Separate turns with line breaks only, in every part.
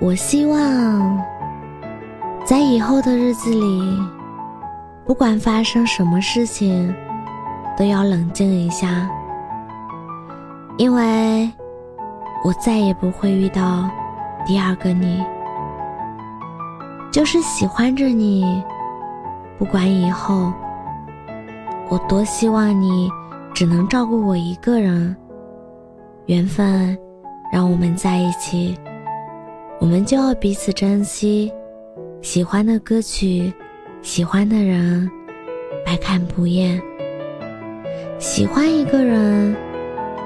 我希望在以后的日子里，不管发生什么事情，都要冷静一下，因为我再也不会遇到第二个你。就是喜欢着你，不管以后我多希望你只能照顾我一个人，缘分让我们在一起。我们就要彼此珍惜，喜欢的歌曲，喜欢的人，百看不厌。喜欢一个人，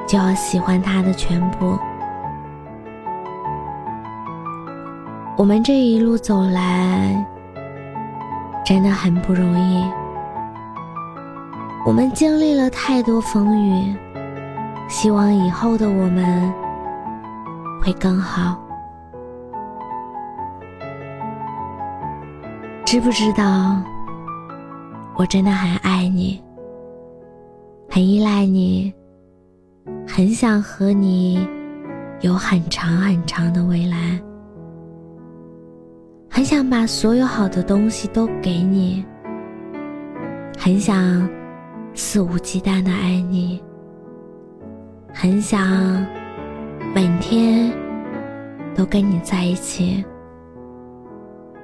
就要喜欢他的全部。我们这一路走来，真的很不容易。我们经历了太多风雨，希望以后的我们会更好。知不知道，我真的很爱你，很依赖你，很想和你有很长很长的未来，很想把所有好的东西都给你，很想肆无忌惮的爱你，很想每天都跟你在一起，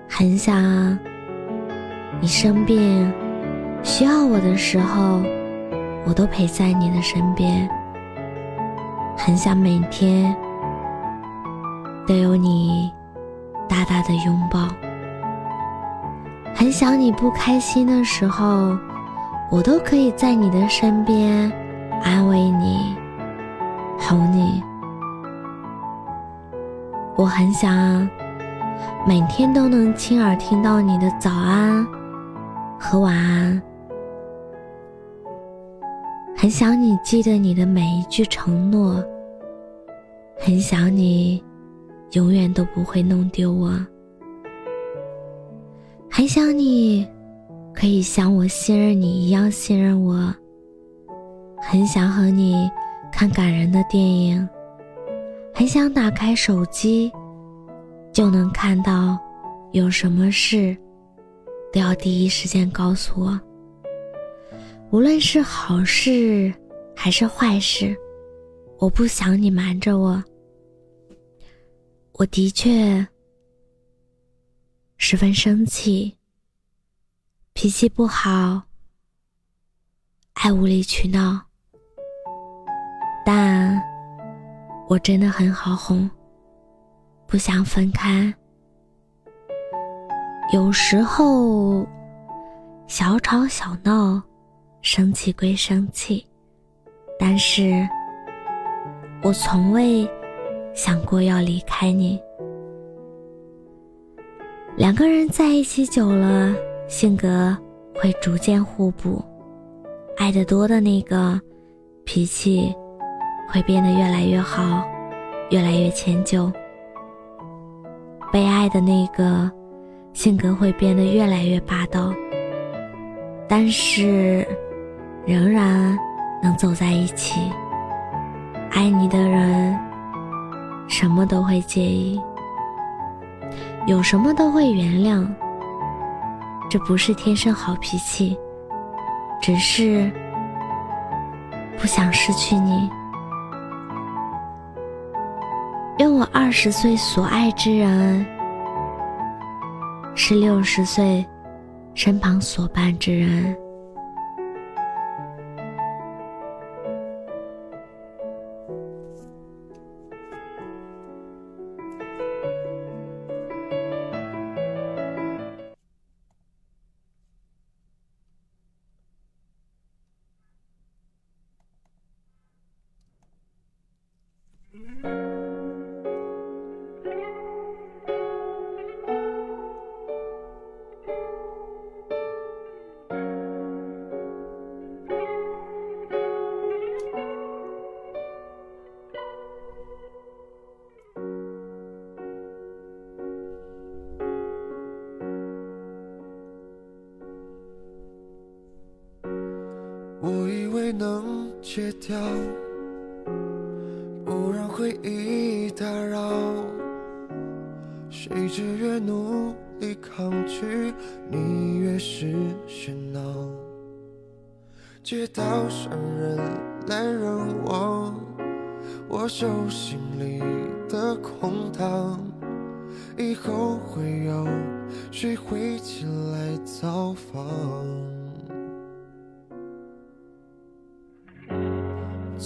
很想。你生病需要我的时候，我都陪在你的身边。很想每天都有你大大的拥抱。很想你不开心的时候，我都可以在你的身边安慰你、哄你。我很想每天都能亲耳听到你的早安。和晚安，很想你记得你的每一句承诺，很想你永远都不会弄丢我，很想你可以像我信任你一样信任我，很想和你看感人的电影，很想打开手机就能看到有什么事。都要第一时间告诉我。无论是好事还是坏事，我不想你瞒着我。我的确十分生气，脾气不好，爱无理取闹，但我真的很好哄，不想分开。有时候，小吵小闹，生气归生气，但是我从未想过要离开你。两个人在一起久了，性格会逐渐互补，爱得多的那个，脾气会变得越来越好，越来越迁就；被爱的那个。性格会变得越来越霸道，但是仍然能走在一起。爱你的人，什么都会介意，有什么都会原谅。这不是天生好脾气，只是不想失去你。愿我二十岁所爱之人。是六十岁，身旁所伴之人。
能戒掉，不让回忆打扰。谁知越努力抗拒，你越是喧闹。街道上人来人往，我手心里的空荡。以后会有谁会前来造访？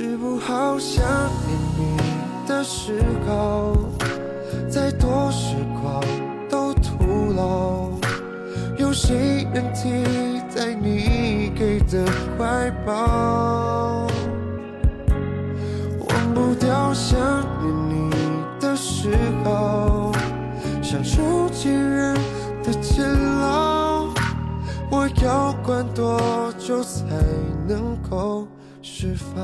治不好想念你的嗜好，再多时光都徒劳。有谁能替代你给的怀抱？忘不掉想念你的嗜好。像囚禁人的监牢，我要关多久才能够释放？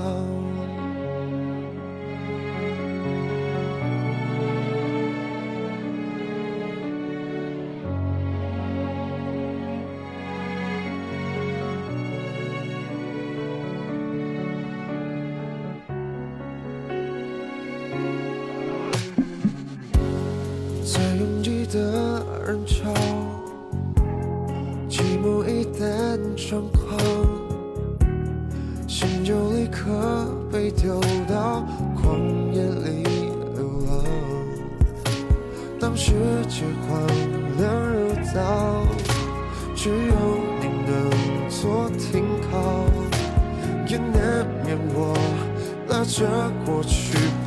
在拥挤的人潮，寂寞一旦猖狂，被丢到旷野里流浪。当世界荒凉如岛，只有你能做停靠，也难免我拉着过去不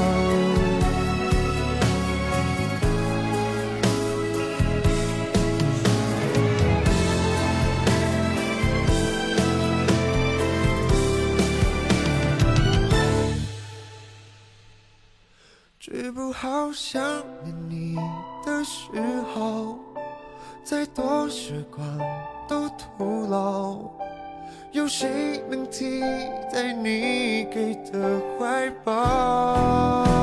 治不好想念你的嗜好，再多时光都徒劳。有谁能替代你给的怀抱？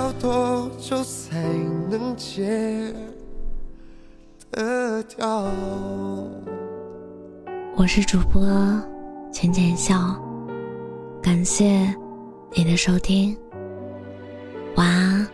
要多久才能戒？
我是主播浅浅笑，感谢你的收听，晚安。